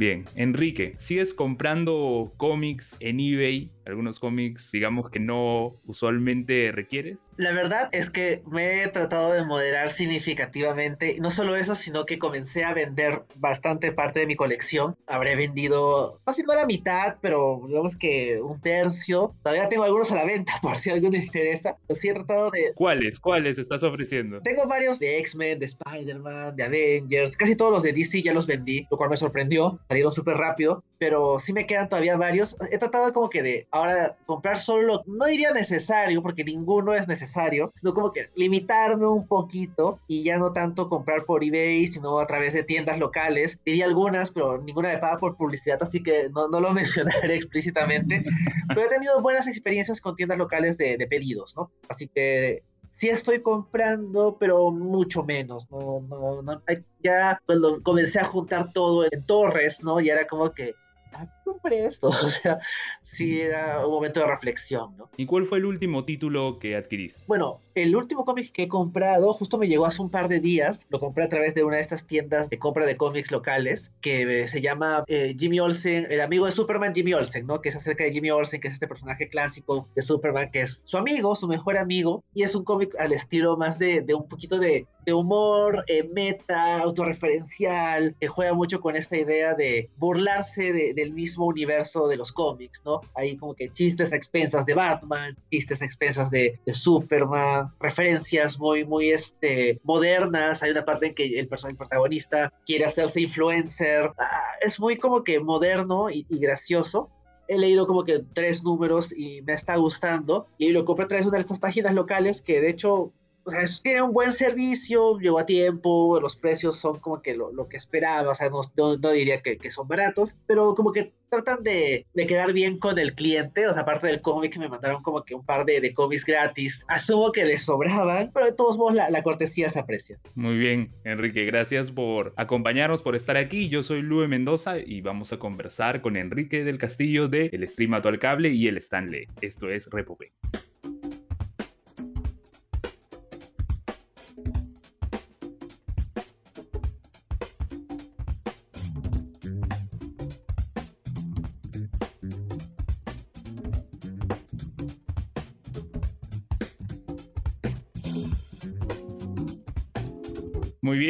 Bien, Enrique, ¿sigues comprando cómics en eBay? Algunos cómics, digamos que no usualmente requieres. La verdad es que me he tratado de moderar significativamente. No solo eso, sino que comencé a vender bastante parte de mi colección. Habré vendido, casi no la mitad, pero digamos que un tercio. Todavía tengo algunos a la venta, por si a alguno le interesa. Pero sí he tratado de... ¿Cuáles? ¿Cuáles estás ofreciendo? Tengo varios de X-Men, de Spider-Man, de Avengers. Casi todos los de DC ya los vendí, lo cual me sorprendió salieron súper rápido, pero sí me quedan todavía varios. He tratado como que de ahora comprar solo, no diría necesario, porque ninguno es necesario, sino como que limitarme un poquito y ya no tanto comprar por eBay, sino a través de tiendas locales. Diría algunas, pero ninguna me paga por publicidad, así que no, no lo mencionaré explícitamente. Pero he tenido buenas experiencias con tiendas locales de, de pedidos, ¿no? Así que sí estoy comprando, pero mucho menos, no, no, no, ya cuando comencé a juntar todo en torres, ¿no? Y era como que, ah, compré esto, o sea, sí era un momento de reflexión, ¿no? ¿Y cuál fue el último título que adquiriste? Bueno, el último cómic que he comprado justo me llegó hace un par de días, lo compré a través de una de estas tiendas de compra de cómics locales, que se llama eh, Jimmy Olsen, el amigo de Superman Jimmy Olsen, ¿no? Que es acerca de Jimmy Olsen, que es este personaje clásico de Superman, que es su amigo, su mejor amigo, y es un cómic al estilo más de, de un poquito de, de humor, eh, meta, autorreferencial, que juega mucho con esta idea de burlarse de, del mismo universo de los cómics, ¿no? Hay como que chistes a expensas de Batman, chistes a expensas de, de Superman, referencias muy, muy este, modernas. Hay una parte en que el personaje protagonista quiere hacerse influencer. Ah, es muy como que moderno y, y gracioso he leído como que tres números y me está gustando. Y lo compré a través de una de estas páginas locales que de hecho o sea, tiene un buen servicio, llegó a tiempo, los precios son como que lo, lo que esperaba, o sea, no, no, no diría que, que, son baratos, pero como que tratan de, de, quedar bien con el cliente, o sea, aparte del cómic me mandaron como que un par de, de cómics gratis, asumo que les sobraban, pero de todos modos la, la, cortesía se aprecia. Muy bien, Enrique, gracias por acompañarnos, por estar aquí, yo soy Lue Mendoza y vamos a conversar con Enrique del Castillo de El Stream al Cable y el Stanley, esto es Repopé.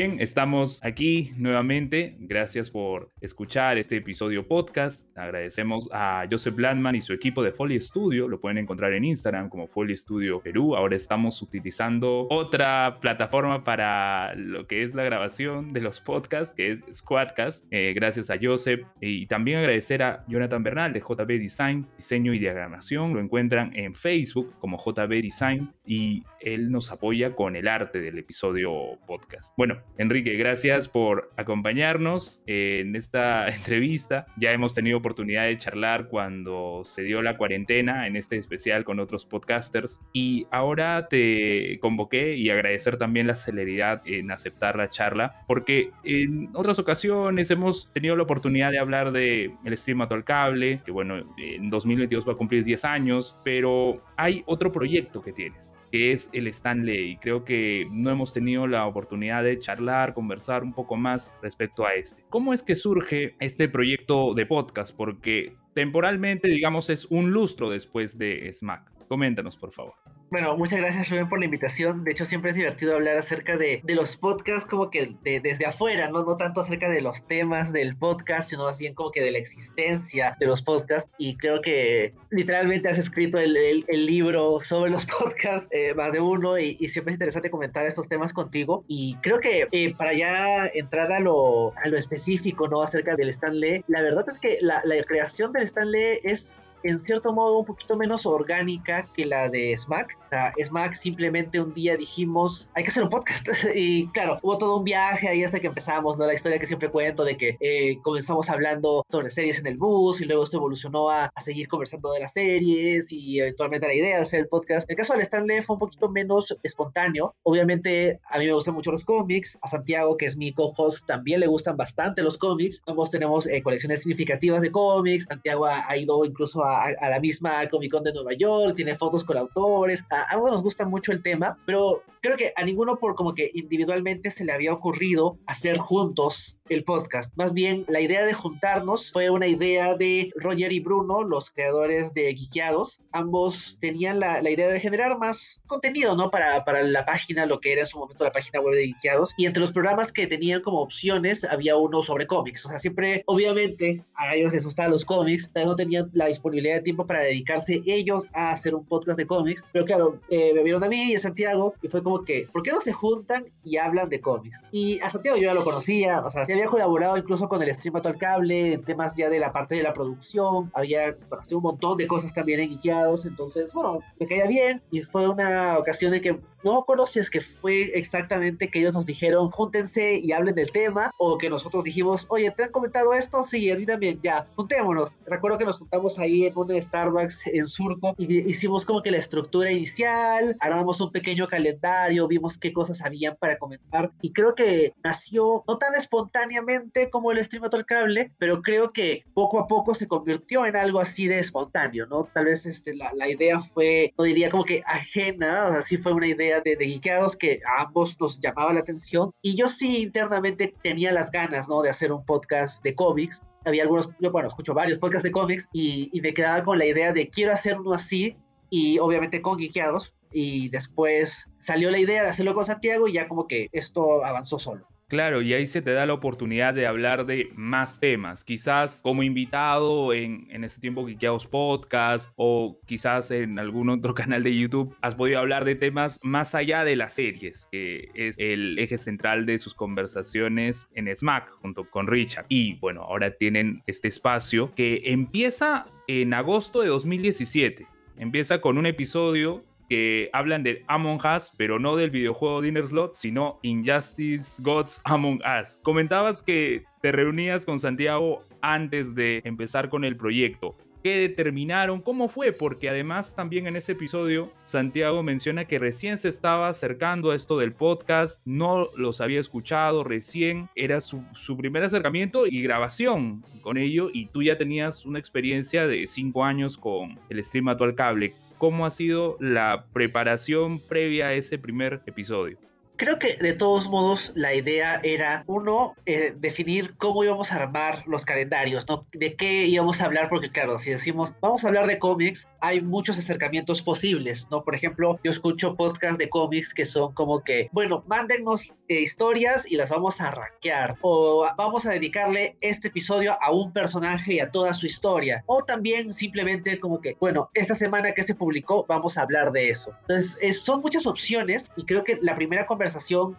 Bien, estamos aquí nuevamente. Gracias por escuchar este episodio podcast. Agradecemos a Joseph Landman y su equipo de Foley Studio. Lo pueden encontrar en Instagram como Foley Studio Perú. Ahora estamos utilizando otra plataforma para lo que es la grabación de los podcasts, que es Squadcast. Eh, gracias a Joseph. Y también agradecer a Jonathan Bernal de JB Design, Diseño y Diagramación. Lo encuentran en Facebook como JB Design y él nos apoya con el arte del episodio podcast. Bueno, Enrique, gracias por acompañarnos en esta entrevista. Ya hemos tenido oportunidad de charlar cuando se dio la cuarentena, en este especial con otros podcasters. Y ahora te convoqué y agradecer también la celeridad en aceptar la charla, porque en otras ocasiones hemos tenido la oportunidad de hablar de el al cable, que bueno, en 2022 va a cumplir 10 años, pero hay otro proyecto que tienes que es el Stanley. Creo que no hemos tenido la oportunidad de charlar, conversar un poco más respecto a este. ¿Cómo es que surge este proyecto de podcast? Porque temporalmente, digamos, es un lustro después de Smack. Coméntanos, por favor. Bueno, muchas gracias Rubén por la invitación. De hecho, siempre es divertido hablar acerca de, los podcasts como que de, desde afuera, ¿no? no tanto acerca de los temas del podcast, sino más bien como que de la existencia de los podcasts. Y creo que literalmente has escrito el, el, libro sobre los podcasts, eh, más de uno, y, y, siempre es interesante comentar estos temas contigo. Y creo que eh, para ya entrar a lo, a lo específico, ¿no? Acerca del Stanley, la verdad es que la, la creación del Stanley es en cierto modo un poquito menos orgánica que la de Smack. Sea, Smack simplemente un día dijimos, hay que hacer un podcast. y claro, hubo todo un viaje ahí hasta que empezamos, ¿no? La historia que siempre cuento de que eh, comenzamos hablando sobre series en el bus y luego esto evolucionó a, a, seguir conversando de las series y eventualmente la idea de hacer el podcast. El caso del Stanley fue un poquito menos espontáneo. Obviamente a mí me gustan mucho los cómics, a Santiago, que es mi co-host, también le gustan bastante los cómics. Ambos tenemos eh, colecciones significativas de cómics. Santiago ha, ha ido incluso a a, la misma Comic Con de Nueva York, tiene fotos con autores, a ambos nos gusta mucho el tema, pero creo que a ninguno por como que individualmente se le había ocurrido hacer juntos el podcast. Más bien, la idea de juntarnos fue una idea de Roger y Bruno, los creadores de Geekeados. Ambos tenían la, la idea de generar más contenido, ¿no? Para, para la página, lo que era en su momento la página web de Geekeados. Y entre los programas que tenían como opciones, había uno sobre cómics. O sea, siempre, obviamente, a ellos les gustaban los cómics, pero no tenían la disponibilidad de tiempo para dedicarse ellos a hacer un podcast de cómics. Pero claro, eh, me vieron a mí y a Santiago, y fue como que, ¿por qué no se juntan y hablan de cómics? Y a Santiago yo ya lo conocía, o sea, se había colaborado incluso con el stream al cable en temas ya de la parte de la producción, había bueno, un montón de cosas también en entonces, bueno, me caía bien y fue una ocasión en que no me acuerdo si es que fue exactamente que ellos nos dijeron júntense y hablen del tema o que nosotros dijimos, oye, ¿te han comentado esto? Sí, a mí también, ya, juntémonos. Recuerdo que nos juntamos ahí en un Starbucks en Surco y hicimos como que la estructura inicial, armamos un pequeño calendario, vimos qué cosas habían para comentar y creo que nació no tan espontáneamente como el stream al cable, pero creo que poco a poco se convirtió en algo así de espontáneo, ¿no? Tal vez este, la, la idea fue, no diría como que ajena, así fue una idea de, de que a ambos nos llamaba la atención. Y yo sí internamente tenía las ganas, ¿no? De hacer un podcast de cómics. Había algunos, yo bueno, escucho varios podcasts de cómics y, y me quedaba con la idea de quiero hacer uno así y obviamente con Geekeados. Y después salió la idea de hacerlo con Santiago y ya como que esto avanzó solo. Claro, y ahí se te da la oportunidad de hablar de más temas, quizás como invitado en, en ese tiempo Quiqueados Podcast o quizás en algún otro canal de YouTube, has podido hablar de temas más allá de las series, que es el eje central de sus conversaciones en Smack junto con Richard. Y bueno, ahora tienen este espacio que empieza en agosto de 2017. Empieza con un episodio que hablan de Among Us, pero no del videojuego Dinner Slot, sino Injustice Gods Among Us. Comentabas que te reunías con Santiago antes de empezar con el proyecto. ¿Qué determinaron? ¿Cómo fue? Porque además también en ese episodio Santiago menciona que recién se estaba acercando a esto del podcast, no los había escuchado, recién era su, su primer acercamiento y grabación con ello y tú ya tenías una experiencia de cinco años con el stream actual cable cómo ha sido la preparación previa a ese primer episodio. Creo que de todos modos la idea era, uno, eh, definir cómo íbamos a armar los calendarios, ¿no? De qué íbamos a hablar, porque claro, si decimos, vamos a hablar de cómics, hay muchos acercamientos posibles, ¿no? Por ejemplo, yo escucho podcasts de cómics que son como que, bueno, mándennos eh, historias y las vamos a rankear, o vamos a dedicarle este episodio a un personaje y a toda su historia, o también simplemente como que, bueno, esta semana que se publicó, vamos a hablar de eso. Entonces, son muchas opciones y creo que la primera conversación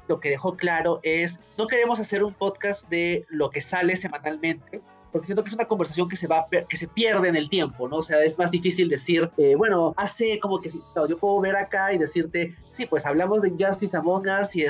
lo que dejó claro es, no queremos hacer un podcast de lo que sale semanalmente, porque siento que es una conversación que se va que se pierde en el tiempo, ¿no? O sea, es más difícil decir, eh, bueno, hace como que yo puedo ver acá y decirte, sí, pues hablamos de Justice Among Us y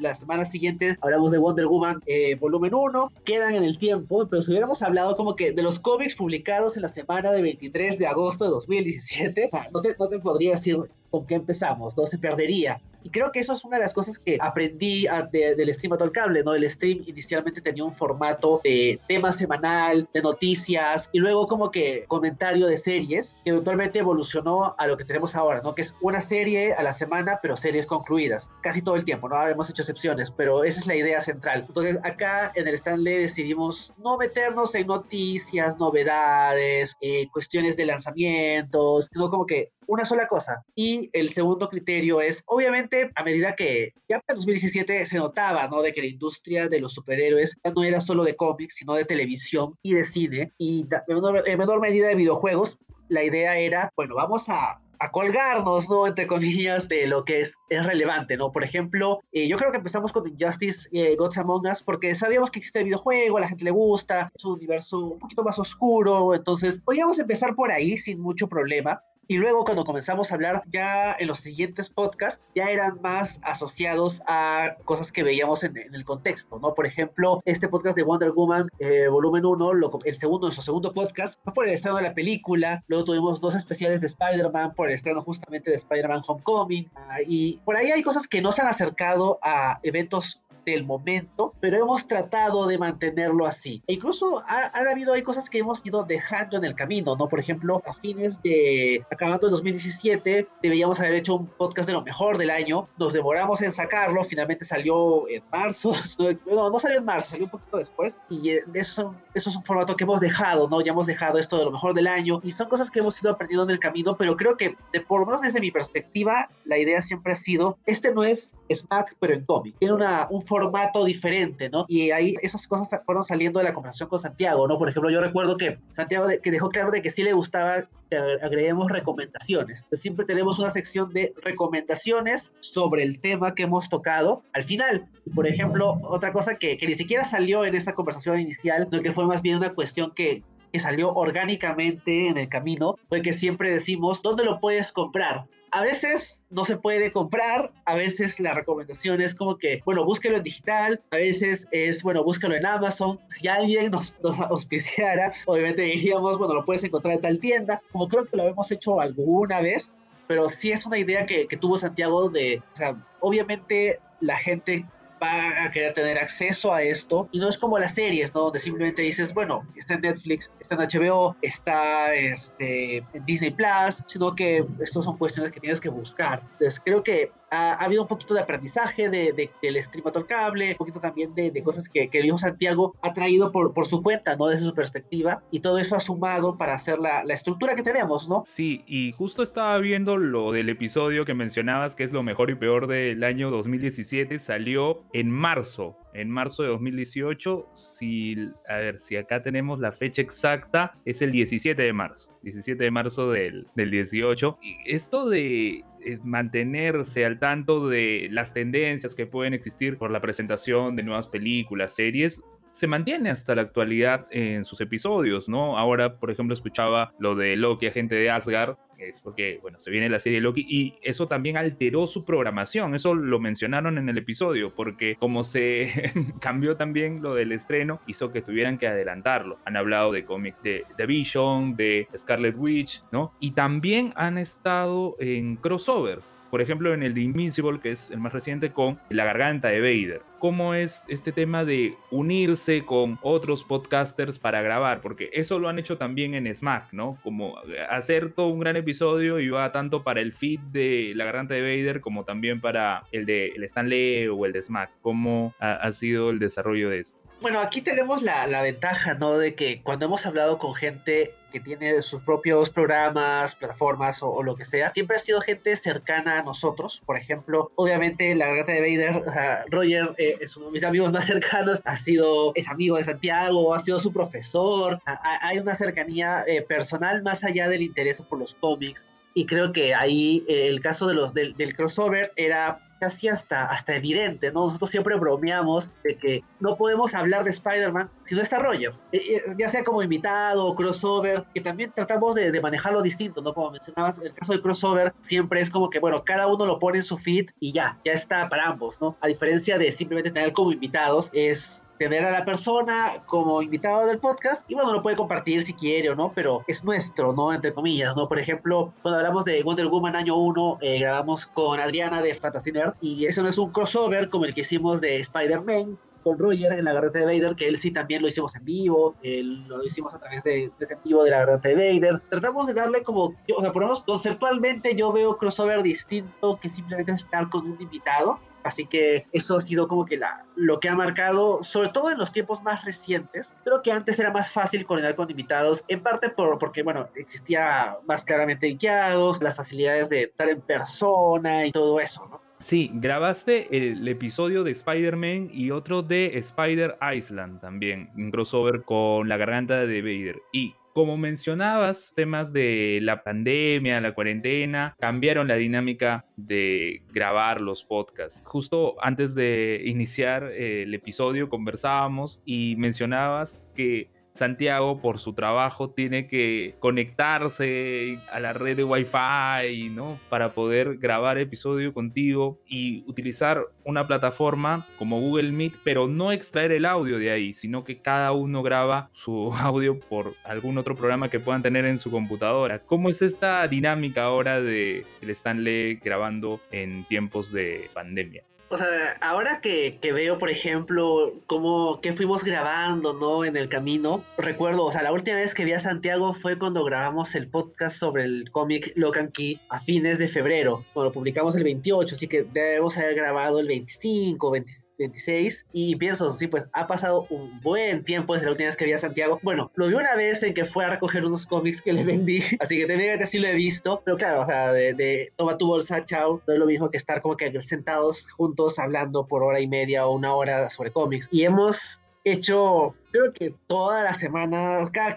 la semana siguiente hablamos de Wonder Woman eh, volumen 1, quedan en el tiempo, pero si hubiéramos hablado como que de los cómics publicados en la semana de 23 de agosto de 2017, no te, no te podría decir con qué empezamos, ¿no? Se perdería. Y creo que eso es una de las cosas que aprendí del stream a todo el cable, ¿no? El stream inicialmente tenía un formato de tema semanal, de noticias, y luego como que comentario de series, que eventualmente evolucionó a lo que tenemos ahora, ¿no? Que es una serie a la semana, pero series concluidas, casi todo el tiempo, ¿no? Hemos hecho excepciones, pero esa es la idea central. Entonces acá en el Stanley decidimos no meternos en noticias, novedades, eh, cuestiones de lanzamientos, sino como que una sola cosa. Y el segundo criterio es, obviamente, a medida que ya para 2017 se notaba, ¿no? De que la industria de los superhéroes ya no era solo de cómics, sino de televisión y de cine, y en menor, medida de videojuegos, la idea era, bueno, vamos a a colgarnos, ¿no? Entre comillas, de lo que es, es relevante, ¿no? Por ejemplo, eh, yo creo que empezamos con Injustice eh, Gods Among Us porque sabíamos que existe el videojuego, a la gente le gusta, es un universo un poquito más oscuro, entonces podíamos empezar por ahí sin mucho problema. Y luego cuando comenzamos a hablar ya en los siguientes podcasts, ya eran más asociados a cosas que veíamos en, el contexto, ¿no? Por ejemplo, este podcast de Wonder Woman, eh, volumen 1, el segundo, nuestro segundo podcast, fue por el estreno de la película, luego tuvimos dos especiales de Spider-Man por el estreno justamente de Spider-Man Homecoming, ah, y por ahí hay cosas que no se han acercado a eventos del momento, pero hemos tratado de mantenerlo así. E incluso ha, habido hay cosas que hemos ido dejando en el camino, ¿no? Por ejemplo, a fines de, acabando el 2017, deberíamos haber hecho un podcast de lo mejor del año, nos demoramos en sacarlo, finalmente salió en marzo, no, no salió en marzo, salió un poquito después, y eh, eso, eso es un formato que hemos dejado, ¿no? Ya hemos dejado esto de lo mejor del año, y son cosas que hemos ido aprendiendo en el camino, pero creo que, de, por lo menos desde mi perspectiva, la idea siempre ha sido, este no es Smack, pero en cómic. Tiene una, un formato diferente, ¿no? Y ahí esas cosas fueron saliendo de la conversación con Santiago, ¿no? Por ejemplo, yo recuerdo que Santiago que dejó claro de que sí le gustaba que agreguemos recomendaciones. siempre tenemos una sección de recomendaciones sobre el tema que hemos tocado al final. Por ejemplo, otra cosa que, que ni siquiera salió en esa conversación inicial, que fue más bien una cuestión que que salió orgánicamente en el camino, fue que siempre decimos, ¿dónde lo puedes comprar? A veces no se puede comprar, a veces la recomendación es como que, bueno, búsquelo en digital, a veces es, bueno, búscalo en Amazon. Si alguien nos, nos auspiciara, obviamente diríamos, bueno, lo puedes encontrar en tal tienda, como creo que lo hemos hecho alguna vez, pero sí es una idea que, que tuvo Santiago de, o sea, obviamente la gente va a querer tener acceso a esto y no es como las series, ¿no? Donde simplemente dices, bueno, está en Netflix, está en HBO, está este, en Disney Plus, sino que estos son cuestiones que tienes que buscar. Entonces creo que ha, habido un poquito de aprendizaje de, de, del stream al cable, un poquito también de, de cosas que, que el hijo Santiago ha traído por, por su cuenta, ¿no? Desde su perspectiva, y todo eso ha sumado para hacer la, la estructura que tenemos, ¿no? Sí, y justo estaba viendo lo del episodio que mencionabas, que es lo mejor y peor del año 2017, salió en marzo en marzo de 2018. Si, a ver, si acá tenemos la fecha exacta, es el 17 de marzo. 17 de marzo del, del 18. Y esto de mantenerse al tanto de las tendencias que pueden existir por la presentación de nuevas películas, series, se mantiene hasta la actualidad en sus episodios, ¿no? Ahora, por ejemplo, escuchaba lo de Loki, agente de Asgard, es porque, bueno, se viene la serie Loki y eso también alteró su programación, eso lo mencionaron en el episodio, porque como se cambió también lo del estreno, hizo que tuvieran que adelantarlo. Han hablado de cómics de The Vision, de Scarlet Witch, ¿no? Y también han estado en crossovers por ejemplo, en el de Invincible, que es el más reciente, con La Garganta de Vader. ¿Cómo es este tema de unirse con otros podcasters para grabar? Porque eso lo han hecho también en Smack, ¿no? Como hacer todo un gran episodio y va tanto para el feed de La Garganta de Vader como también para el de el Stanley o el de Smack. ¿Cómo ha, ha sido el desarrollo de esto? Bueno, aquí tenemos la, la, ventaja, ¿no? De que cuando hemos hablado con gente que tiene sus propios programas, plataformas o, o lo que sea, siempre ha sido gente cercana a nosotros. Por ejemplo, obviamente la garganta de Vader, o sea, Roger eh, es uno de mis amigos más cercanos, ha sido, es amigo de Santiago, ha sido su profesor, hay una cercanía eh, personal más allá del interés por los cómics. Y creo que ahí eh, el caso de los, del, del crossover era casi hasta, hasta evidente, ¿no? Nosotros siempre bromeamos de que no podemos hablar de Spider-Man si no está Roger, eh, eh, ya sea como invitado o crossover, que también tratamos de, de, manejarlo distinto, ¿no? Como mencionabas, el caso de crossover siempre es como que, bueno, cada uno lo pone en su feed y ya, ya está para ambos, ¿no? A diferencia de simplemente tener como invitados, es tener a la persona como invitado del podcast y bueno, lo puede compartir si quiere o no, pero es nuestro, ¿no? Entre comillas, ¿no? Por ejemplo, cuando hablamos de Wonder Woman año 1, eh, grabamos con Adriana de Fantasy Nerd y eso no es un crossover como el que hicimos de Spider-Man con Roger en la garganta de Vader, que él sí también lo hicimos en vivo, lo hicimos a través de, de ese vivo de la garganta de Vader. Tratamos de darle como, o sea, por lo menos conceptualmente yo veo crossover distinto que simplemente estar con un invitado Así que eso ha sido como que la, lo que ha marcado, sobre todo en los tiempos más recientes. Creo que antes era más fácil coordinar con invitados, en parte por, porque, bueno, existía más claramente guiados, las facilidades de estar en persona y todo eso, ¿no? Sí, grabaste el episodio de Spider-Man y otro de Spider Island también, un crossover con la garganta de Vader. Y como mencionabas, temas de la pandemia, la cuarentena, cambiaron la dinámica de grabar los podcasts. Justo antes de iniciar eh, el episodio conversábamos y mencionabas que Santiago por su trabajo tiene que conectarse a la red de Wi-Fi, ¿no? Para poder grabar episodio contigo y utilizar una plataforma como Google Meet, pero no extraer el audio de ahí, sino que cada uno graba su audio por algún otro programa que puedan tener en su computadora. ¿Cómo es esta dinámica ahora de el Stanley grabando en tiempos de pandemia? O sea, ahora que, que, veo, por ejemplo, cómo que fuimos grabando, ¿no? En el camino, recuerdo, o sea, la última vez que vi a Santiago fue cuando grabamos el podcast sobre el cómic Locan Key a fines de febrero. Bueno, lo publicamos el 28, así que debemos haber grabado el 25, 26 26 y pienso, sí, pues ha pasado un buen tiempo desde la última vez que vi a Santiago. Bueno, lo vi una vez en que fue a recoger unos cómics que le vendí, así que que sí lo he visto, pero claro, o sea, de, de, toma tu bolsa, chao, no es lo mismo que estar como que sentados juntos hablando por hora y media o una hora sobre cómics. Y hemos hecho creo que toda la semana, cada,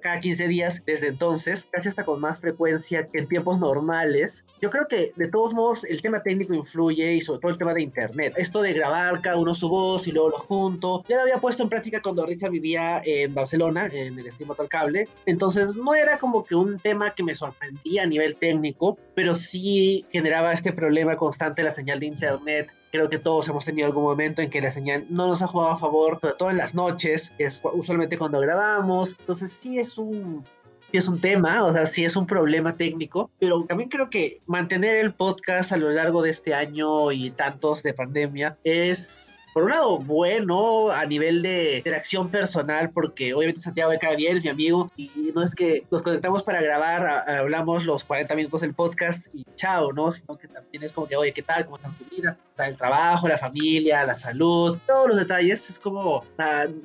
cada 15 días desde entonces, casi hasta con más frecuencia que en tiempos normales. Yo creo que de todos modos el tema técnico influye y sobre todo el tema de internet. Esto de grabar cada uno su voz y luego lo junto, ya lo había puesto en práctica cuando Richard vivía en Barcelona, en el Estimo al Cable. Entonces no era como que un tema que me sorprendía a nivel técnico, pero sí generaba este problema constante de la señal de internet creo que todos hemos tenido algún momento en que la señal no nos ha jugado a favor, sobre todo en las noches, es usualmente cuando grabamos. Entonces sí es un es un tema, o sea, sí es un problema técnico, pero también creo que mantener el podcast a lo largo de este año y tantos de pandemia es por un lado, bueno a nivel de interacción personal, porque obviamente Santiago de cada bien, es mi amigo, y no es que nos conectamos para grabar, hablamos los 40 minutos del podcast y chao, ¿no? Sino que también es como que, oye, ¿qué tal? ¿Cómo está tu vida? El trabajo, la familia, la salud, todos los detalles. Es como,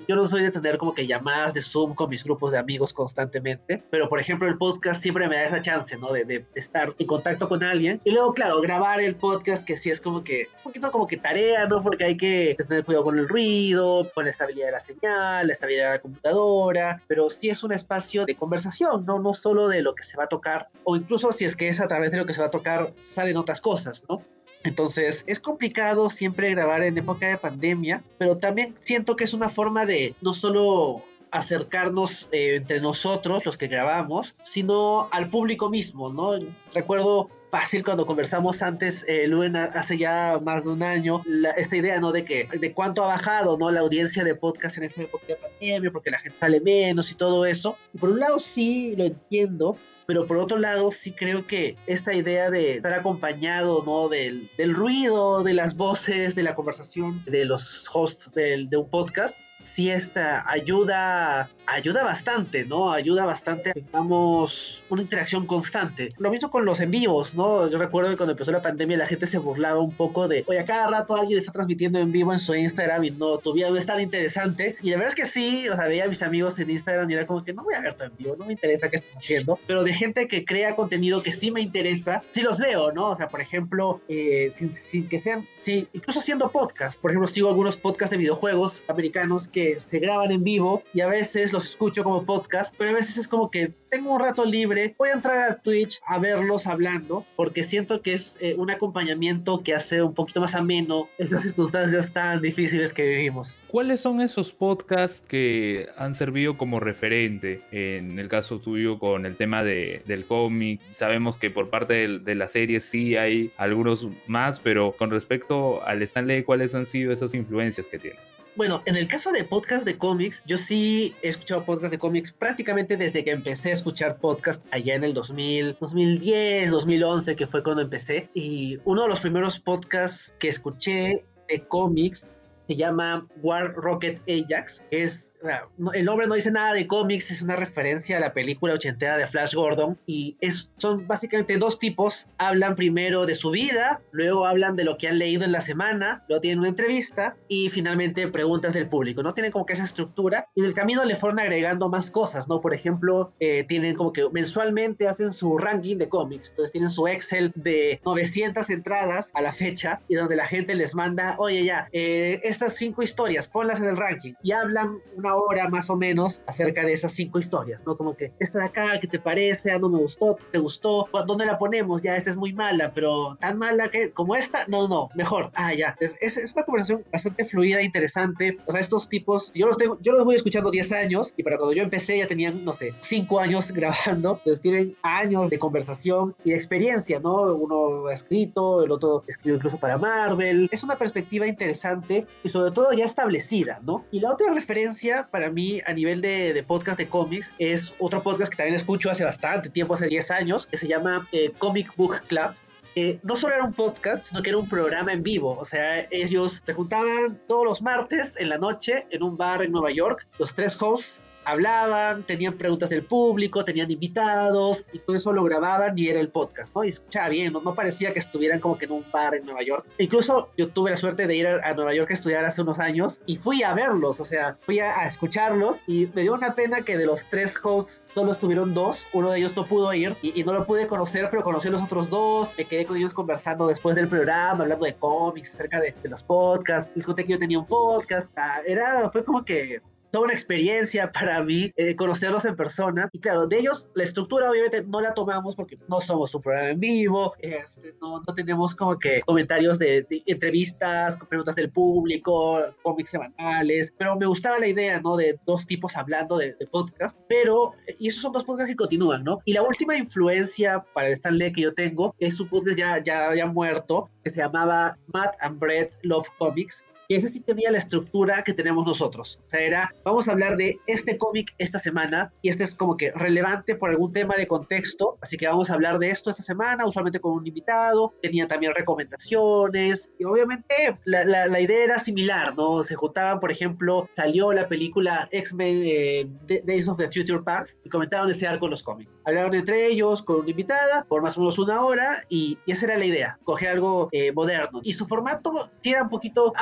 yo no soy de tener como que llamadas de Zoom con mis grupos de amigos constantemente, pero por ejemplo el podcast siempre me da esa chance, ¿no? De, de estar en contacto con alguien. Y luego, claro, grabar el podcast que sí es como que, un poquito como que tarea, ¿no? Porque hay que tener cuidado con el ruido, con la estabilidad de la señal, la estabilidad de la computadora, pero sí es un espacio de conversación, ¿no? No solo de lo que se va a tocar, o incluso si es que es a través de lo que se va a tocar, salen otras cosas, ¿no? Entonces es complicado siempre grabar en época de pandemia, pero también siento que es una forma de no solo acercarnos eh, entre nosotros, los que grabamos, sino al público mismo, ¿no? Recuerdo fácil cuando conversamos antes, eh, hace ya más de un año, esta idea, ¿no? De que, de cuánto ha bajado, ¿no? La audiencia de podcast en esta época de pandemia, porque la gente sale menos y todo eso. por un lado sí lo entiendo, pero por otro lado sí creo que esta idea de estar acompañado ¿no? del, del ruido, de las voces, de la conversación de los hosts del, de un podcast, sí esta ayuda ayuda bastante, ¿no? Ayuda bastante a tengamos una interacción constante. Lo mismo con los en vivos, ¿no? Yo recuerdo que cuando empezó la pandemia la gente se burlaba un poco de, oye, a cada rato alguien está transmitiendo en vivo en su Instagram y no, tu vida es tan interesante. Y la verdad es que sí, o sea, veía a mis amigos en Instagram y era como que no voy a ver todo en vivo, no me interesa qué estás haciendo. Pero de gente que crea contenido que sí me interesa, sí los veo, ¿no? O sea, por ejemplo, eh, sin, sin, que sean, sí, incluso haciendo podcast. Por ejemplo, sigo algunos podcasts de videojuegos americanos que se graban en vivo y a veces los escucho como podcast, pero a veces es como que tengo un rato libre, voy a entrar a Twitch a verlos hablando, porque siento que es eh, un acompañamiento que hace un poquito más ameno estas circunstancias tan difíciles que vivimos. ¿Cuáles son esos podcasts que han servido como referente en el caso tuyo con el tema de, del cómic? Sabemos que por parte de, de la serie sí hay algunos más, pero con respecto al Stanley, ¿cuáles han sido esas influencias que tienes? Bueno, en el caso de podcast de cómics, yo sí he escuchado podcast de cómics prácticamente desde que empecé a escuchar podcast allá en el 2000, 2010, 2011, que fue cuando empecé. Y uno de los primeros podcasts que escuché de cómics se llama War Rocket Ajax, es el nombre no dice nada de cómics, es una referencia a la película ochentera de Flash Gordon y es, son básicamente dos tipos, hablan primero de su vida, luego hablan de lo que han leído en la semana, luego tienen una entrevista y finalmente preguntas del público, ¿no? Tienen como que esa estructura y en el camino le fueron agregando más cosas, ¿no? Por ejemplo, eh, tienen como que mensualmente hacen su ranking de cómics, entonces tienen su Excel de 900 entradas a la fecha y donde la gente les manda, oye ya, eh, estas cinco historias, ponlas en el ranking y hablan una hora más o menos acerca de esas cinco historias, ¿no? Como que esta de acá, ¿qué te parece? Ah, no me gustó, ¿te gustó? ¿Dónde la ponemos? Ya, esta es muy mala, pero tan mala que como esta, no, no, mejor. Ah, ya. Es, es, una conversación bastante fluida, interesante. O sea, estos tipos, yo los tengo, yo los voy escuchando 10 años y para cuando yo empecé ya tenían, no sé, 5 años grabando, entonces tienen años de conversación y de experiencia, ¿no? Uno ha escrito, el otro escribió incluso para Marvel. Es una perspectiva interesante y sobre todo ya establecida, ¿no? Y la otra referencia para mí a nivel de, podcast de cómics es otro podcast que también escucho hace bastante tiempo, hace 10 años, que se llama eh, Comic Book Club eh, no solo era un podcast, sino que era un programa en vivo. O sea, ellos se juntaban todos los martes en la noche en un bar en Nueva York, los tres hosts hablaban, tenían preguntas del público, tenían invitados y todo eso lo grababan y era el podcast, ¿no? Y escuchaba bien, no, parecía que estuvieran como que en un bar en Nueva York. incluso yo tuve la suerte de ir a, Nueva York a estudiar hace unos años y fui a verlos, o sea, fui a, escucharlos y me dio una pena que de los tres hosts solo estuvieron dos, uno de ellos no pudo ir y, no lo pude conocer, pero conocí a los otros dos, me quedé con ellos conversando después del programa, hablando de cómics, acerca de, los podcasts, les conté que yo tenía un podcast, ah, era, fue como que toda una experiencia para mí eh, conocerlos en persona. Y claro, de ellos la estructura obviamente no la tomamos porque no somos un programa en vivo, este, no, no, tenemos como que comentarios de, entrevistas, preguntas del público, cómics semanales, pero me gustaba la idea, ¿no? De dos tipos hablando de, podcast, pero, y esos son dos podcasts que continúan, ¿no? Y la última influencia para el Stanley que yo tengo es su podcast ya, ya, ya muerto, que se llamaba Matt and Brett Love Comics, y ese sí tenía la estructura que tenemos nosotros. O sea, era, vamos a hablar de este cómic esta semana y este es como que relevante por algún tema de contexto, así que vamos a hablar de esto esta semana, usualmente con un invitado, tenía también recomendaciones y obviamente la, la, idea era similar, ¿no? Se juntaban, por ejemplo, salió la película X-Men eh, Days of the Future Past y comentaron ese arco en los cómics. Hablaron entre ellos con una invitada por más o menos una hora y, esa era la idea, coger algo eh, moderno. Y su formato sí era un poquito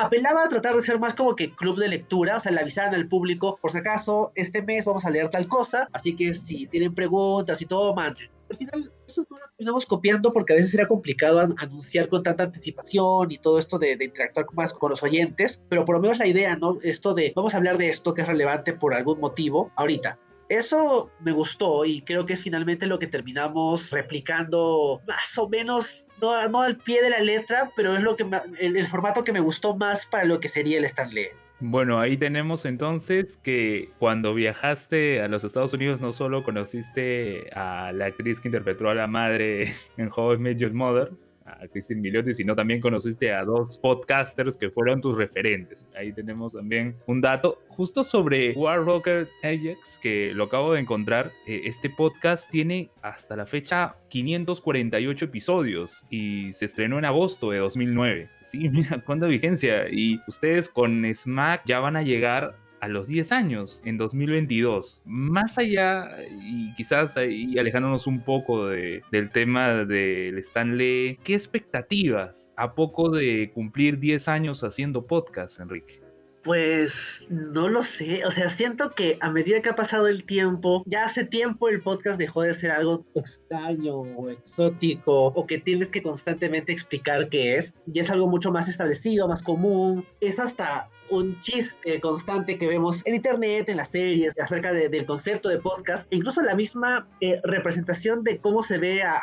a tratar de ser más como que club de lectura, o sea, le avisaban al público, por si acaso, este mes vamos a leer tal cosa, así que si tienen preguntas y todo, manden. Al final, eso no lo terminamos copiando porque a veces era complicado anunciar con tanta anticipación y todo esto de, de, interactuar más con los oyentes, pero por lo menos la idea, ¿no? Esto de vamos a hablar de esto que es relevante por algún motivo ahorita. Eso me gustó y creo que es finalmente lo que terminamos replicando más o menos, no, al pie de la letra, pero es lo que el, formato que me gustó más para lo que sería el Stanley. Bueno, ahí tenemos entonces que cuando viajaste a los Estados Unidos no solo conociste a la actriz que interpretó a la madre en How I Met Your Mother, a Christine Miliotti, sino también conociste a dos podcasters que fueron tus referentes. Ahí tenemos también un dato justo sobre War Rocker Ajax, que lo acabo de encontrar. Eh, este podcast tiene hasta la fecha 548 episodios y se estrenó en agosto de 2009. Sí, mira, cuánta vigencia. Y ustedes con Smack ya van a llegar a los 10 años, en 2022. Más allá, y quizás ahí alejándonos un poco de, del tema del Stanley, ¿qué expectativas a poco de cumplir 10 años haciendo podcast, Enrique? Pues no lo sé, o sea, siento que a medida que ha pasado el tiempo, ya hace tiempo el podcast dejó de ser algo extraño o exótico o que tienes que constantemente explicar qué es, y es algo mucho más establecido, más común, es hasta un chiste constante que vemos en internet, en las series, acerca del concepto de podcast, incluso la misma eh, representación de cómo se ve a,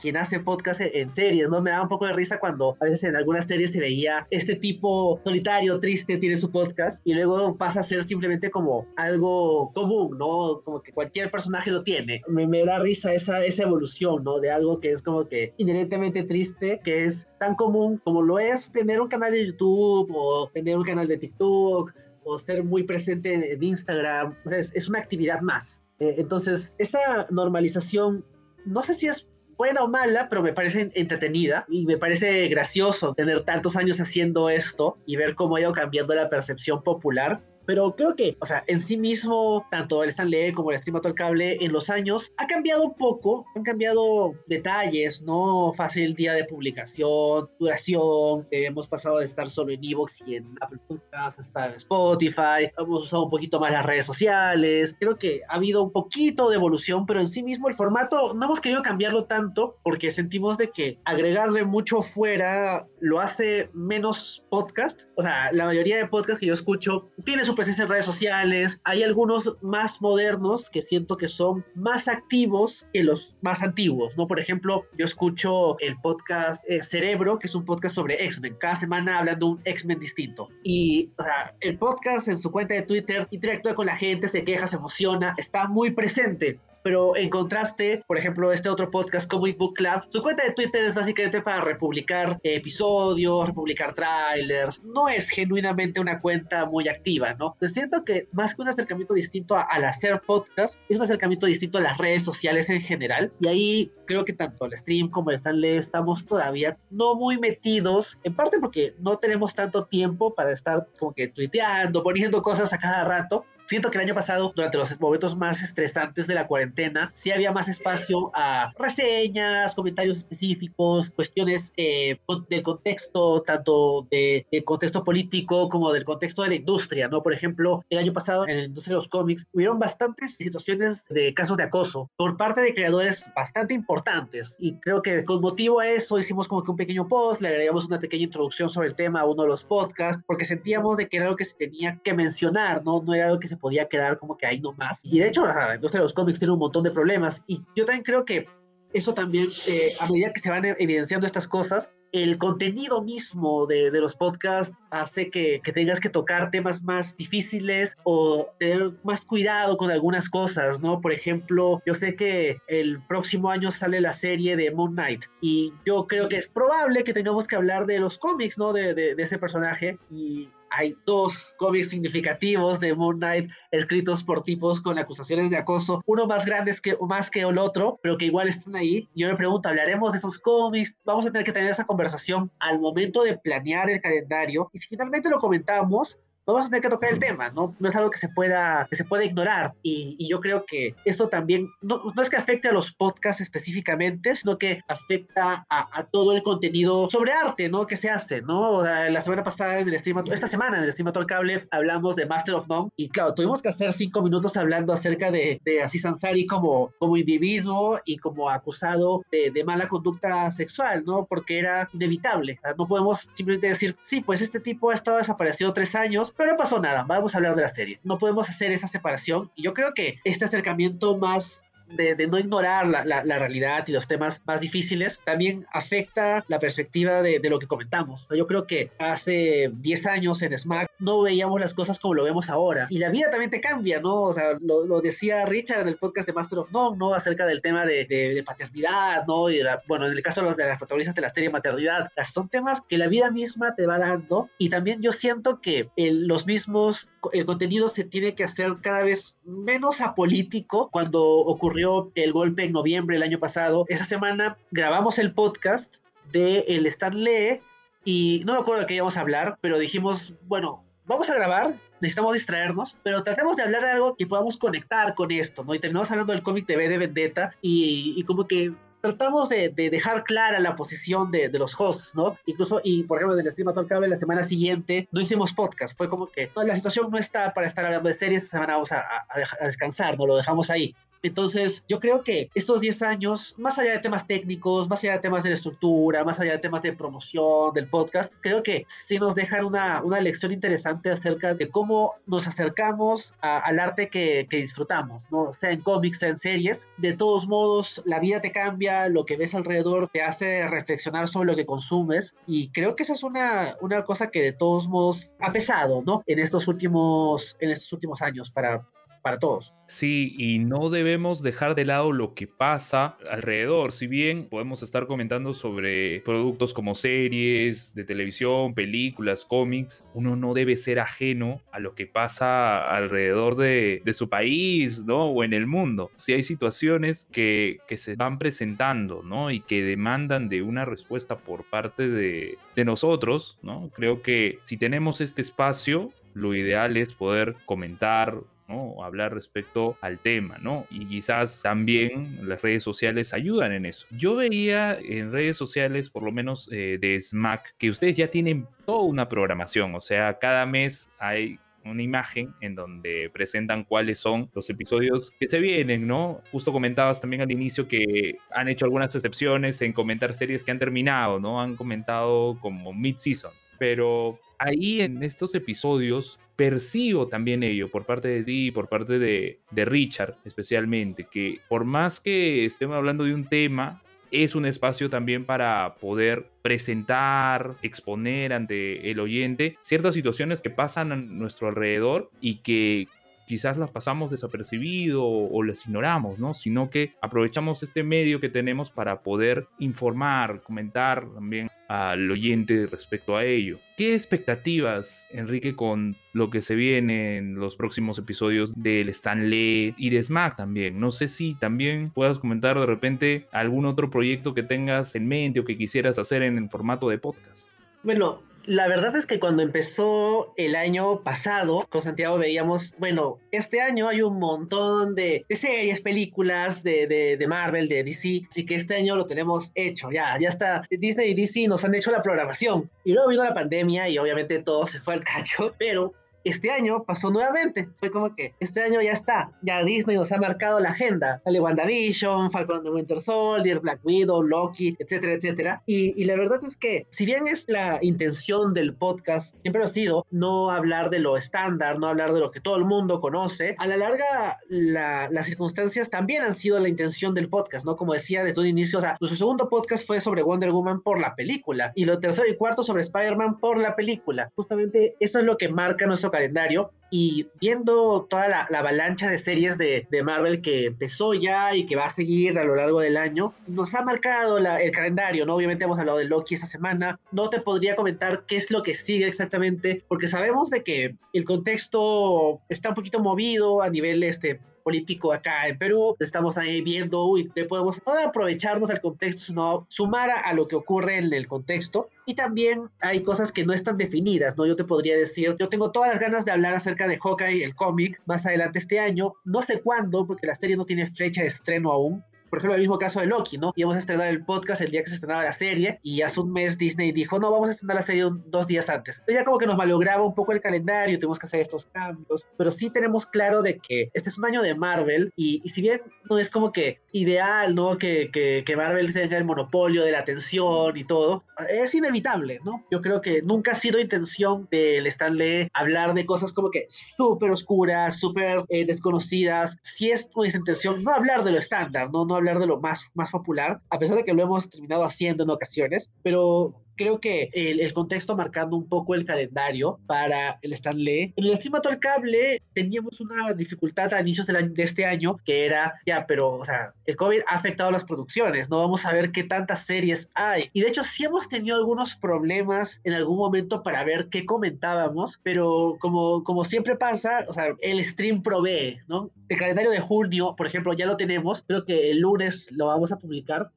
quien hace podcast en, series, ¿no? Me da un poco de risa cuando a veces en algunas series se veía este tipo solitario, triste, tiene su podcast, y luego pasa a ser simplemente como algo común, ¿no? Como que cualquier personaje lo tiene. Me, me da risa esa, esa evolución, ¿no? De algo que es como que inherentemente triste, que es tan común como lo es tener un canal de YouTube o tener un canal de TikTok o ser muy presente en Instagram. O sea, es, una actividad más. Eh, entonces, esa normalización, no sé si es buena o mala, pero me parece entretenida y me parece gracioso tener tantos años haciendo esto y ver cómo ha ido cambiando la percepción popular pero creo que, o sea, en sí mismo, tanto el Stanley como el Stream al Cable en los años ha cambiado poco, han cambiado detalles, ¿no? Fácil día de publicación, duración, hemos pasado de estar solo en Evox y en Apple Podcasts hasta en Spotify, hemos usado un poquito más las redes sociales, creo que ha habido un poquito de evolución, pero en sí mismo el formato no hemos querido cambiarlo tanto porque sentimos de que agregarle mucho fuera lo hace menos podcast, o sea, la mayoría de podcasts que yo escucho tiene su presencia en redes sociales. Hay algunos más modernos que siento que son más activos que los más antiguos, ¿no? Por ejemplo, yo escucho el podcast eh, Cerebro, que es un podcast sobre X-Men. Cada semana hablando un X-Men distinto. Y, el podcast en su cuenta de Twitter interactúa con la gente, se queja, se emociona, está muy presente pero en contraste, por ejemplo, este otro podcast Comic Book Club, su cuenta de Twitter es básicamente para republicar episodios, republicar trailers, no es genuinamente una cuenta muy activa, ¿no? Pues siento que más que un acercamiento distinto al hacer podcast, es un acercamiento distinto a las redes sociales en general, y ahí creo que tanto el stream como el Stanley estamos todavía no muy metidos, en parte porque no tenemos tanto tiempo para estar como que tuiteando, poniendo cosas a cada rato, Siento que el año pasado, durante los momentos más estresantes de la cuarentena, sí había más espacio a reseñas, comentarios específicos, cuestiones eh, del contexto, tanto de, del contexto político como del contexto de la industria, ¿no? Por ejemplo, el año pasado en la industria de los cómics hubieron bastantes situaciones de casos de acoso por parte de creadores bastante importantes y creo que con motivo a eso hicimos como que un pequeño post, le agregamos una pequeña introducción sobre el tema a uno de los podcasts porque sentíamos de que era algo que se tenía que mencionar, ¿no? No era algo que se podía quedar como que ahí nomás. Y de hecho, la industria de los cómics tiene un montón de problemas. Y yo también creo que eso también, eh, a medida que se van evidenciando estas cosas, el contenido mismo de, de los podcasts hace que, que, tengas que tocar temas más difíciles o tener más cuidado con algunas cosas, ¿no? Por ejemplo, yo sé que el próximo año sale la serie de Moon Knight y yo creo que es probable que tengamos que hablar de los cómics, ¿no? De, de, de ese personaje y hay dos cómics significativos de Moon Knight escritos por tipos con acusaciones de acoso, uno más grande que, más que el otro, pero que igual están ahí. Yo me pregunto, ¿hablaremos de esos cómics? Vamos a tener que tener esa conversación al momento de planear el calendario. Y si finalmente lo comentamos, vamos a tener que tocar el tema, ¿no? No es algo que se pueda, que se pueda ignorar. Y, y yo creo que esto también, no, no, es que afecte a los podcasts específicamente, sino que afecta a, a, todo el contenido sobre arte, ¿no? Que se hace, ¿no? La semana pasada en el stream, esta semana en el stream el cable hablamos de Master of None y claro, tuvimos que hacer cinco minutos hablando acerca de, de Aziz como, como individuo y como acusado de, de mala conducta sexual, ¿no? Porque era inevitable. no podemos simplemente decir, sí, pues este tipo ha estado desaparecido tres años, pero no pasó nada, vamos a hablar de la serie. No podemos hacer esa separación y yo creo que este acercamiento más de, de, no ignorar la, la, realidad y los temas más difíciles, también afecta la perspectiva de, de lo que comentamos. Yo creo que hace 10 años en Smack no veíamos las cosas como lo vemos ahora. Y la vida también te cambia, ¿no? O sea, lo, lo decía Richard en el podcast de Master of None, ¿no? Acerca del tema de, de paternidad, ¿no? Y la, bueno, en el caso de, de las protagonistas de la serie maternidad, son temas que la vida misma te va dando. Y también yo siento que los mismos, el contenido se tiene que hacer cada vez menos apolítico cuando ocurrió el golpe en noviembre del año pasado. Esa semana grabamos el podcast de el Stanley y no me acuerdo de qué íbamos a hablar, pero dijimos, bueno, vamos a grabar, necesitamos distraernos, pero tratemos de hablar de algo que podamos conectar con esto, ¿no? Y terminamos hablando del cómic B de Vendetta y, y como que tratamos de, de, dejar clara la posición de, de, los hosts, ¿no? Incluso, y por ejemplo, en el Stream a Cable, la semana siguiente no hicimos podcast, fue como que no, la situación no está para estar hablando de series, esta semana vamos a, a, a descansar, no lo dejamos ahí. Entonces, yo creo que estos 10 años, más allá de temas técnicos, más allá de temas de la estructura, más allá de temas de promoción del podcast, creo que sí nos dejan una, una lección interesante acerca de cómo nos acercamos a, al arte que, que, disfrutamos, ¿no? sea en cómics, sea en series. De todos modos, la vida te cambia, lo que ves alrededor te hace reflexionar sobre lo que consumes y creo que esa es una, una cosa que de todos modos ha pesado, ¿no? En estos últimos, en estos últimos años para, para todos. Sí, y no debemos dejar de lado lo que pasa alrededor. Si bien podemos estar comentando sobre productos como series de televisión, películas, cómics, uno no debe ser ajeno a lo que pasa alrededor de, su país, ¿no? O en el mundo. Si hay situaciones que, que, se van presentando, ¿no? Y que demandan de una respuesta por parte de, de nosotros, ¿no? Creo que si tenemos este espacio, lo ideal es poder comentar, ¿no? hablar respecto al tema, ¿no? Y quizás también las redes sociales ayudan en eso. Yo veía en redes sociales, por lo menos eh, de SMAC, que ustedes ya tienen toda una programación, o sea, cada mes hay una imagen en donde presentan cuáles son los episodios que se vienen, ¿no? Justo comentabas también al inicio que han hecho algunas excepciones en comentar series que han terminado, ¿no? Han comentado como mid-season, pero ahí en estos episodios percibo también ello por parte de ti y por parte de, de, Richard especialmente, que por más que estemos hablando de un tema, es un espacio también para poder presentar, exponer ante el oyente ciertas situaciones que pasan a nuestro alrededor y que quizás las pasamos desapercibido o, las ignoramos, ¿no? Sino que aprovechamos este medio que tenemos para poder informar, comentar también al oyente respecto a ello. ¿Qué expectativas, Enrique, con lo que se viene en los próximos episodios del Stanley y de Smack también? No sé si también puedas comentar de repente algún otro proyecto que tengas en mente o que quisieras hacer en el formato de podcast. Bueno, la verdad es que cuando empezó el año pasado, con Santiago veíamos, bueno, este año hay un montón de, series, películas de, de, Marvel, de DC, así que este año lo tenemos hecho, ya, ya está. Disney y DC nos han hecho la programación. Y luego vino la pandemia y obviamente todo se fue al cacho, pero este año pasó nuevamente. Fue como que este año ya está. Ya Disney nos ha marcado la agenda. Sale WandaVision, Falcon de Winter Soldier, Black Widow, Loki, etcétera, etcétera. Y, y, la verdad es que, si bien es la intención del podcast, siempre ha sido no hablar de lo estándar, no hablar de lo que todo el mundo conoce, a la larga las circunstancias también han sido la intención del podcast, ¿no? Como decía desde un inicio, o sea, nuestro segundo podcast fue sobre Wonder Woman por la película y lo tercero y cuarto sobre Spider-Man por la película. Justamente eso es lo que marca nuestro calendario y viendo toda la, avalancha de series de, Marvel que empezó ya y que va a seguir a lo largo del año, nos ha marcado el calendario, ¿no? Obviamente hemos hablado de Loki esta semana, no te podría comentar qué es lo que sigue exactamente, porque sabemos de que el contexto está un poquito movido a nivel este, político acá en Perú, estamos ahí viendo, uy, que podemos no aprovecharnos del contexto, sino sumar a, lo que ocurre en el contexto. Y también hay cosas que no están definidas, ¿no? Yo te podría decir, yo tengo todas las ganas de hablar acerca de Hawkeye, el cómic, más adelante este año, no sé cuándo, porque la serie no tiene fecha de estreno aún, por ejemplo, el mismo caso de Loki, ¿no? Íbamos a estrenar el podcast el día que se estrenaba la serie y hace un mes Disney dijo, no, vamos a estrenar la serie dos días antes. Entonces ya como que nos malograba un poco el calendario, tuvimos que hacer estos cambios, pero sí tenemos claro de que este es un año de Marvel y, y si bien no es como que ideal, ¿no? Que, que, que, Marvel tenga el monopolio de la atención y todo, es inevitable, ¿no? Yo creo que nunca ha sido intención del Stanley hablar de cosas como que súper oscuras, súper eh, desconocidas. Si es nuestra intención no hablar de lo estándar, ¿no? No hablar de lo más, más popular, a pesar de que lo hemos terminado haciendo en ocasiones, pero creo que el, contexto marcando un poco el calendario para el Stanley. En el estimato al cable teníamos una dificultad a inicios de, este año que era, ya, pero, o sea, el COVID ha afectado las producciones, no vamos a ver qué tantas series hay. Y de hecho sí hemos tenido algunos problemas en algún momento para ver qué comentábamos, pero como, como siempre pasa, o sea, el stream provee, ¿no? El calendario de junio, por ejemplo, ya lo tenemos, creo que el lunes lo vamos a publicar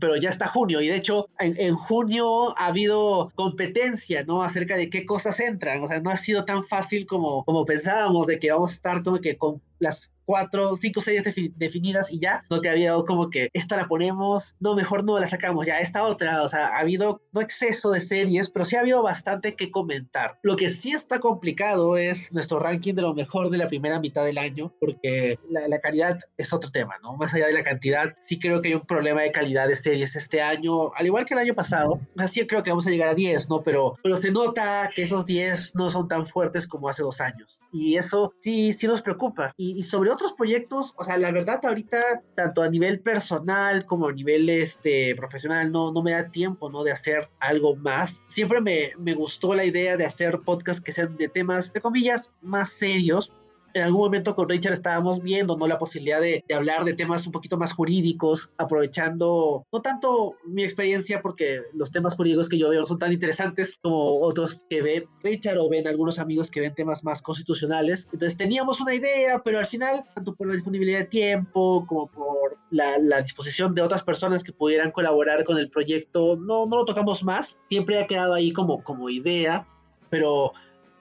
pero ya está junio y de hecho en, junio ha habido competencia, ¿no? Acerca de qué cosas entran, o sea, no ha sido tan fácil como, como pensábamos de que vamos a estar como que con las cuatro, cinco series definidas y ya, no que había como que esta la ponemos, no, mejor no la sacamos, ya esta otra, o sea, ha habido no exceso de series, pero sí ha habido bastante que comentar. Lo que sí está complicado es nuestro ranking de lo mejor de la primera mitad del año, porque la, la calidad es otro tema, ¿no? Más allá de la cantidad, sí creo que hay un problema de calidad de series este año, al igual que el año pasado, así creo que vamos a llegar a 10, ¿no? Pero, pero se nota que esos 10 no son tan fuertes como hace dos años, y eso sí, sí nos preocupa. Y, y sobre otros proyectos, o sea, la verdad ahorita, tanto a nivel personal como a nivel este, profesional, no, no me da tiempo, ¿no? De hacer algo más. Siempre me, me gustó la idea de hacer podcasts que sean de temas, de comillas, más serios, en algún momento con Richard estábamos viendo ¿no? la posibilidad de, hablar de temas un poquito más jurídicos, aprovechando no tanto mi experiencia, porque los temas jurídicos que yo veo son tan interesantes como otros que ven Richard o ven algunos amigos que ven temas más constitucionales. Entonces teníamos una idea, pero al final, tanto por la disponibilidad de tiempo como por la, la disposición de otras personas que pudieran colaborar con el proyecto, no, no lo tocamos más. Siempre ha quedado ahí como, como idea, pero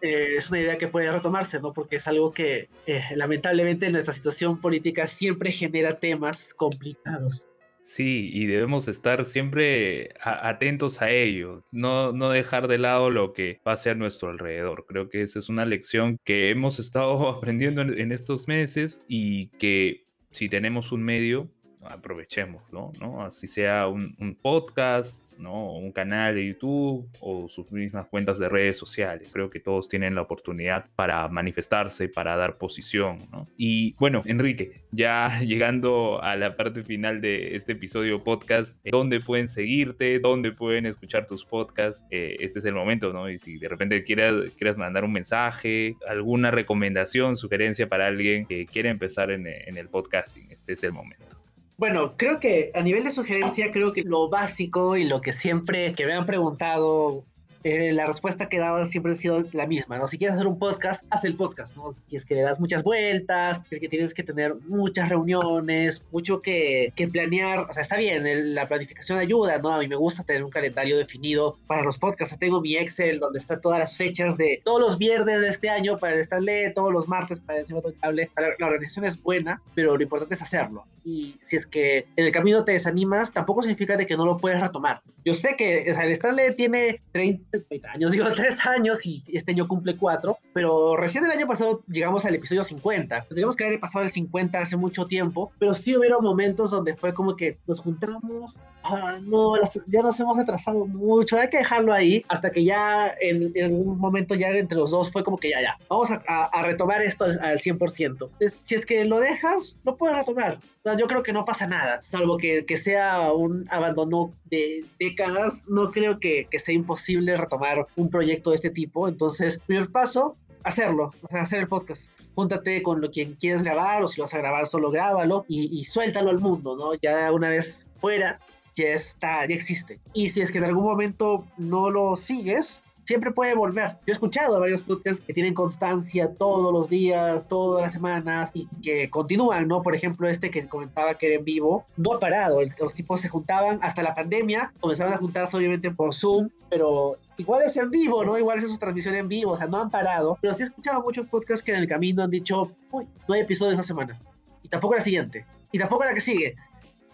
eh, es una idea que puede retomarse, ¿no? Porque es algo que eh, lamentablemente en nuestra situación política siempre genera temas complicados. Sí, y debemos estar siempre atentos a ello, no, no dejar de lado lo que pase a nuestro alrededor. Creo que esa es una lección que hemos estado aprendiendo en estos meses y que si tenemos un medio aprovechemos, ¿no? Así sea un, un, podcast, ¿no? Un canal de YouTube o sus mismas cuentas de redes sociales. Creo que todos tienen la oportunidad para manifestarse, para dar posición, ¿no? Y bueno, Enrique, ya llegando a la parte final de este episodio podcast, eh, ¿dónde pueden seguirte? ¿Dónde pueden escuchar tus podcasts? Eh, este es el momento, ¿no? Y si de repente quieras, quieras mandar un mensaje, alguna recomendación, sugerencia para alguien que quiere empezar en el podcasting, este es el momento. Bueno, creo que a nivel de sugerencia, creo que lo básico y lo que siempre que me han preguntado eh, la respuesta que daba siempre ha sido la misma, ¿no? Si quieres hacer un podcast, haz el podcast, ¿no? Si es que le das muchas vueltas, si es que tienes que tener muchas reuniones, mucho que, que planear, o sea, está bien, la planificación ayuda, ¿no? A mí me gusta tener un calendario definido para los podcasts, tengo mi Excel donde están todas las fechas de todos los viernes de este año para el Stanley, todos los martes para el Cable, la organización es buena, pero lo importante es hacerlo. Y si es que en el camino te desanimas, tampoco significa de que no lo puedes retomar. Yo sé que el Stanley tiene 30 años, digo tres años y este año cumple cuatro, pero recién el año pasado llegamos al episodio 50. Tendríamos que haber pasado el 50 hace mucho tiempo, pero sí hubieron momentos donde fue como que nos juntamos, ah, no, ya nos hemos retrasado mucho, hay que dejarlo ahí hasta que ya en, en algún momento ya entre los dos fue como que ya, ya, vamos a, a, retomar esto al, 100%. Entonces, si es que lo dejas, no puedes retomar. yo creo que no pasa nada, salvo que, que sea un abandono de décadas, no creo que, que sea imposible retomar un proyecto de este tipo. Entonces, primer paso, hacerlo, o sea, hacer el podcast. Júntate con lo quien quieres grabar o si vas a grabar solo grábalo y, y suéltalo al mundo, ¿no? Ya una vez fuera, ya está, ya existe. Y si es que en algún momento no lo sigues, siempre puede volver. Yo he escuchado varios podcasts que tienen constancia todos los días, todas las semanas y que continúan, ¿no? Por ejemplo, este que comentaba que era en vivo, no ha parado. Los tipos se juntaban hasta la pandemia, comenzaron a juntarse obviamente por Zoom, pero igual es en vivo, ¿no? Igual es su transmisión en vivo, o sea, no han parado. Pero sí he escuchado muchos podcasts que en el camino han dicho, uy, no hay episodio esa semana. Y tampoco la siguiente. Y tampoco la que sigue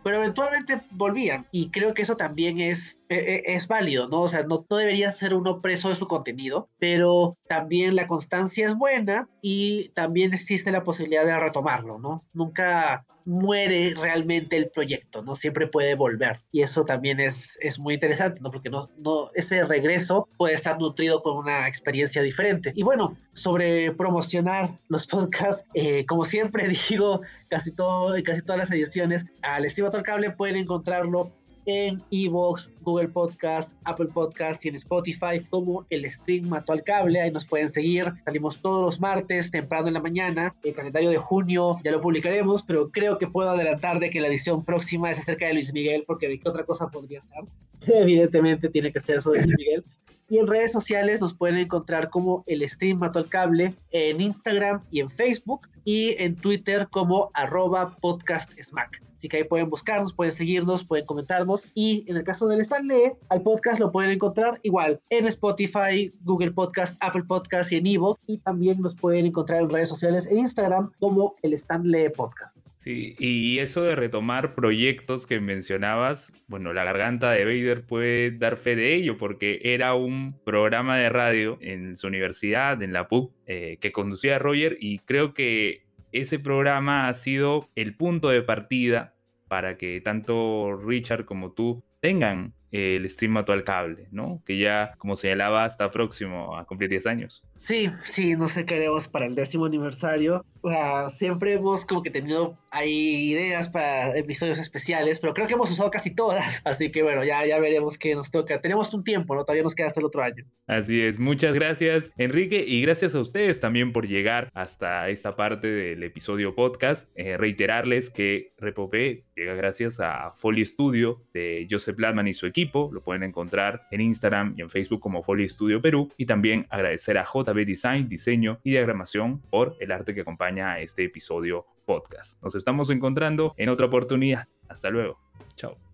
pero eventualmente volvían y creo que eso también es, es, e, es válido, ¿no? O sea, no, no, debería ser uno preso de su contenido, pero también la constancia es buena y también existe la posibilidad de retomarlo, ¿no? Nunca, muere realmente el proyecto, ¿no? Siempre puede volver. Y eso también es, es muy interesante, ¿no? Porque no, no, ese regreso puede estar nutrido con una experiencia diferente. Y bueno, sobre promocionar los podcasts, eh, como siempre digo, casi, todo, casi todas las ediciones, al Estimator Cable pueden encontrarlo en Evox, Google Podcast, Apple Podcast y en Spotify como El Mató al Cable. Ahí nos pueden seguir. Salimos todos los martes, temprano en la mañana. El calendario de junio ya lo publicaremos, pero creo que puedo adelantar de que la edición próxima es acerca de Luis Miguel, porque de qué otra cosa podría estar. Evidentemente tiene que ser sobre Luis Miguel. Y en redes sociales nos pueden encontrar como el stream Mató al Cable en Instagram y en Facebook y en Twitter como arroba podcast smack. Así que ahí pueden buscarnos, pueden seguirnos, pueden comentarnos. Y en el caso del Stanley, al podcast lo pueden encontrar igual en Spotify, Google Podcast, Apple Podcast y en Evo. Y también nos pueden encontrar en redes sociales en Instagram como el Stanley Podcast. Sí, y eso de retomar proyectos que mencionabas, bueno, la garganta de Vader puede dar fe de ello, porque era un programa de radio en su universidad, en la PUC, eh, que conducía a Roger, y creo que ese programa ha sido el punto de partida para que tanto Richard como tú tengan el stream al cable, ¿no? Que ya, como señalaba, está próximo a cumplir 10 años. Sí, sí, no sé qué haremos para el décimo aniversario. O sea, siempre hemos como que tenido ahí ideas para episodios especiales, pero creo que hemos usado casi todas. Así que bueno, ya, ya veremos qué nos toca. Tenemos un tiempo, ¿no? Todavía nos queda hasta el otro año. Así es. Muchas gracias, Enrique, y gracias a ustedes también por llegar hasta esta parte del episodio podcast. Eh, reiterarles que Repopé llega gracias a Folio Studio de Joseph Latman y su equipo. Lo pueden encontrar en Instagram y en Facebook como Folio Studio Perú. Y también agradecer a J Design, diseño y diagramación por el arte que acompaña a este episodio podcast. Nos estamos encontrando en otra oportunidad. Hasta luego. Chao.